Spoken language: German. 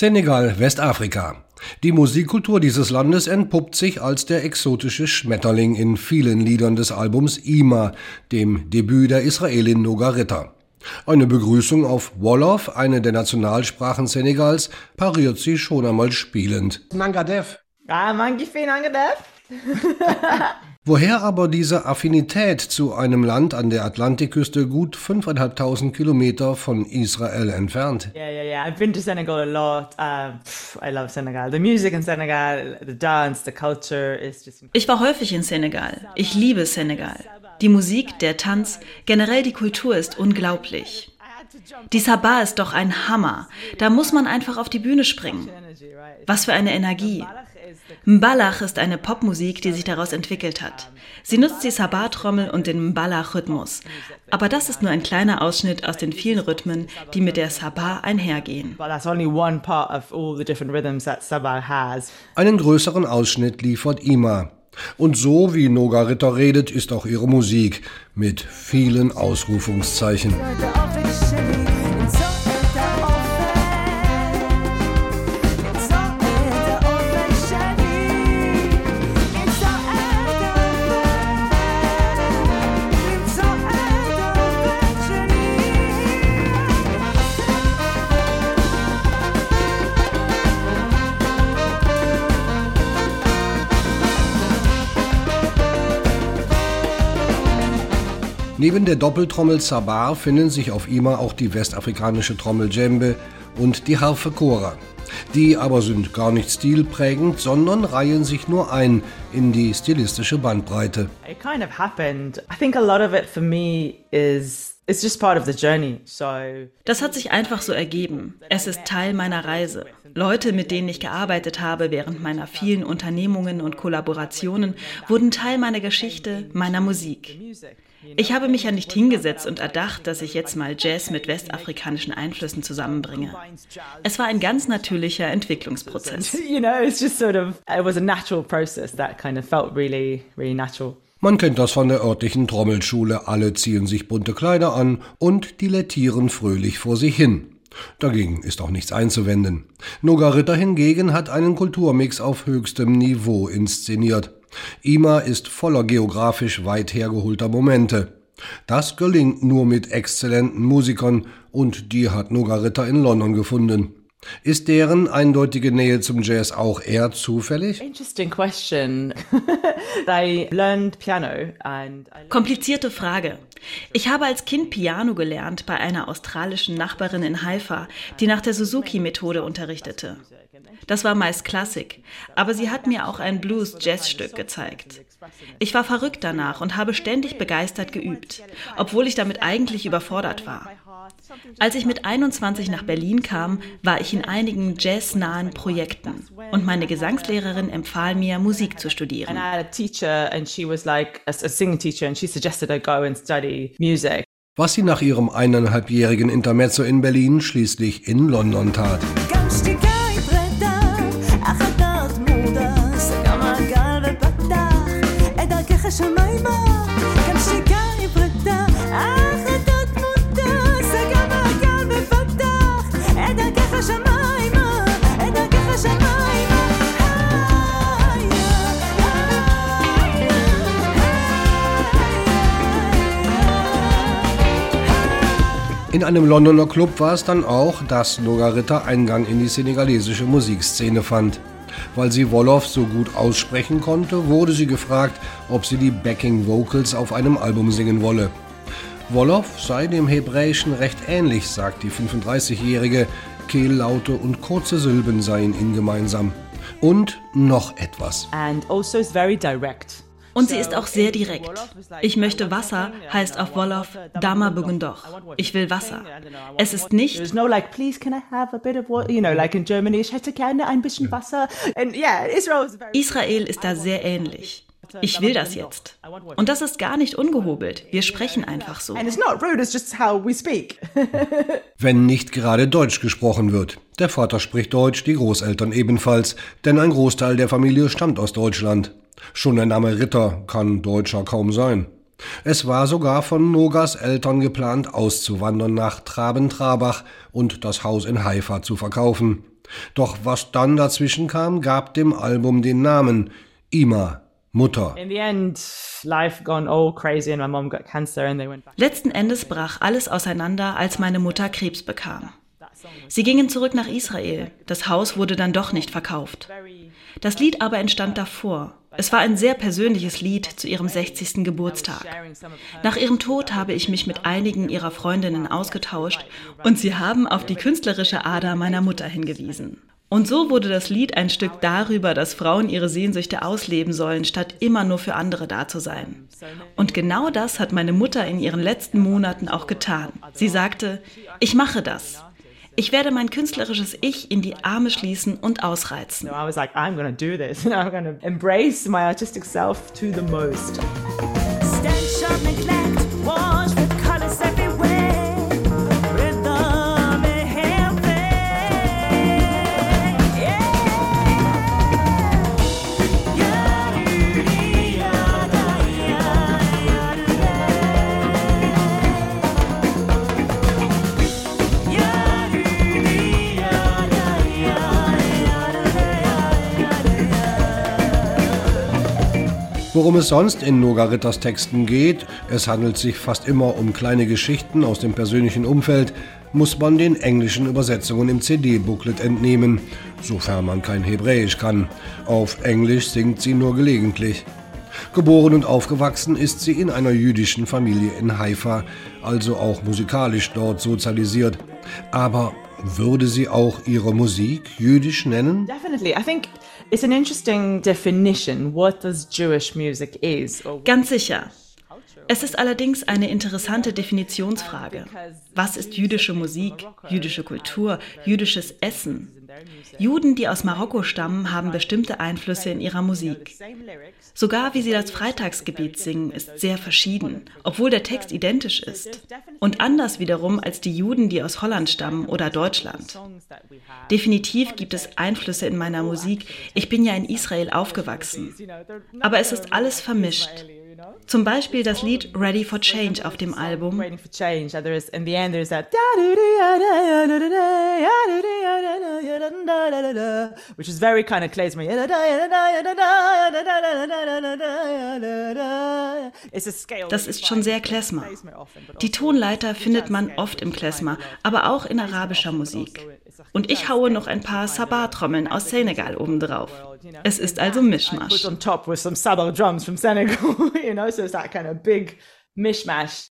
Senegal, Westafrika. Die Musikkultur dieses Landes entpuppt sich als der exotische Schmetterling in vielen Liedern des Albums Ima, dem Debüt der Israelin Nogareta. Eine Begrüßung auf Wolof, eine der Nationalsprachen Senegals, pariert sie schon einmal spielend. Nangadev. Ah, Mangife Nangadev. Woher aber diese Affinität zu einem Land an der Atlantikküste gut 5.500 Kilometer von Israel entfernt? Yeah, yeah, yeah. I've been to Senegal a lot. Uh, I love Senegal. The music in Senegal, the dance, the culture is just. Ich war häufig in Senegal. Ich liebe Senegal. Die Musik, der Tanz, generell die Kultur ist unglaublich. Die Sabah ist doch ein Hammer. Da muss man einfach auf die Bühne springen. Was für eine Energie. Mbalach ist eine Popmusik, die sich daraus entwickelt hat. Sie nutzt die Sabah-Trommel und den Mbalach-Rhythmus. Aber das ist nur ein kleiner Ausschnitt aus den vielen Rhythmen, die mit der Sabah einhergehen. Einen größeren Ausschnitt liefert Ima. Und so wie Noga Ritter redet, ist auch ihre Musik mit vielen Ausrufungszeichen. Neben der Doppeltrommel Sabar finden sich auf Ima auch die westafrikanische Trommel Djembe und die Harfe Kora. Die aber sind gar nicht stilprägend, sondern reihen sich nur ein in die stilistische Bandbreite. It kind of happened. I think a lot of it for me is das hat sich einfach so ergeben. Es ist Teil meiner Reise. Leute, mit denen ich gearbeitet habe während meiner vielen Unternehmungen und Kollaborationen, wurden Teil meiner Geschichte, meiner Musik. Ich habe mich ja nicht hingesetzt und erdacht, dass ich jetzt mal Jazz mit westafrikanischen Einflüssen zusammenbringe. Es war ein ganz natürlicher Entwicklungsprozess. You know, it's just sort of it was a natural process that kind of felt really really natural. Man kennt das von der örtlichen Trommelschule. Alle ziehen sich bunte Kleider an und dilettieren fröhlich vor sich hin. Dagegen ist auch nichts einzuwenden. Noga Ritter hingegen hat einen Kulturmix auf höchstem Niveau inszeniert. Ima ist voller geografisch weit hergeholter Momente. Das gelingt nur mit exzellenten Musikern und die hat Noga Ritter in London gefunden. Ist deren eindeutige Nähe zum Jazz auch eher zufällig? Interesting question. They learned piano and Komplizierte Frage. Ich habe als Kind Piano gelernt bei einer australischen Nachbarin in Haifa, die nach der Suzuki-Methode unterrichtete. Das war meist Klassik, aber sie hat mir auch ein Blues-Jazz-Stück gezeigt. Ich war verrückt danach und habe ständig begeistert geübt, obwohl ich damit eigentlich überfordert war. Als ich mit 21 nach Berlin kam, war ich in einigen jazznahen Projekten und meine Gesangslehrerin empfahl mir, Musik zu studieren. Was sie nach ihrem eineinhalbjährigen Intermezzo in Berlin schließlich in London tat. In einem Londoner Club war es dann auch, dass Nogarita Eingang in die senegalesische Musikszene fand. Weil sie Wolof so gut aussprechen konnte, wurde sie gefragt, ob sie die Backing Vocals auf einem Album singen wolle. Wolof sei dem Hebräischen recht ähnlich, sagt die 35-Jährige. Kehllaute und kurze Silben seien ihnen gemeinsam. Und noch etwas. And also it's very direct. Und sie ist auch sehr direkt. Ich möchte Wasser heißt auf Wolof Dama Bugendoch. Ich will Wasser. Es ist nicht Israel ist da sehr ähnlich. Ich will das jetzt. Und das ist gar nicht ungehobelt. Wir sprechen einfach so. Wenn nicht gerade Deutsch gesprochen wird. Der Vater spricht Deutsch, die Großeltern ebenfalls, denn ein Großteil der Familie stammt aus Deutschland. Schon der Name Ritter kann Deutscher kaum sein. Es war sogar von Nogas Eltern geplant, auszuwandern nach Traben-Trabach und das Haus in Haifa zu verkaufen. Doch was dann dazwischen kam, gab dem Album den Namen Ima, Mutter. Letzten Endes brach alles auseinander, als meine Mutter Krebs bekam. Sie gingen zurück nach Israel. Das Haus wurde dann doch nicht verkauft. Das Lied aber entstand davor. Es war ein sehr persönliches Lied zu ihrem 60. Geburtstag. Nach ihrem Tod habe ich mich mit einigen ihrer Freundinnen ausgetauscht und sie haben auf die künstlerische Ader meiner Mutter hingewiesen. Und so wurde das Lied ein Stück darüber, dass Frauen ihre Sehnsüchte ausleben sollen, statt immer nur für andere da zu sein. Und genau das hat meine Mutter in ihren letzten Monaten auch getan. Sie sagte, ich mache das. Ich werde mein künstlerisches Ich in die Arme schließen und ausreizen. So I was like, I'm gonna do this. I'm gonna embrace my artistic self to the most. Worum es sonst in Nogaritas Texten geht, es handelt sich fast immer um kleine Geschichten aus dem persönlichen Umfeld, muss man den englischen Übersetzungen im CD-Booklet entnehmen, sofern man kein Hebräisch kann. Auf Englisch singt sie nur gelegentlich. Geboren und aufgewachsen ist sie in einer jüdischen Familie in Haifa, also auch musikalisch dort sozialisiert. Aber würde sie auch ihre Musik jüdisch nennen? Definitely. I think it's an interesting definition what does Jewish music is. Ganz sicher. Es ist allerdings eine interessante Definitionsfrage. Was ist jüdische Musik, jüdische Kultur, jüdisches Essen? Juden, die aus Marokko stammen, haben bestimmte Einflüsse in ihrer Musik. Sogar wie sie das Freitagsgebet singen, ist sehr verschieden, obwohl der Text identisch ist. Und anders wiederum als die Juden, die aus Holland stammen oder Deutschland. Definitiv gibt es Einflüsse in meiner Musik. Ich bin ja in Israel aufgewachsen. Aber es ist alles vermischt. Zum Beispiel das Lied Ready for Change auf dem Album. Which is very kind of klezmer. Das ist schon sehr Klezmer. Die Tonleiter findet man oft im Klezmer, aber auch in arabischer Musik. Und ich haue noch ein paar Sabah-Trommeln aus Senegal obendrauf. Es ist also Mischmasch. On top with some Sabah drums from Senegal, you know, so it's that kind of big mishmash.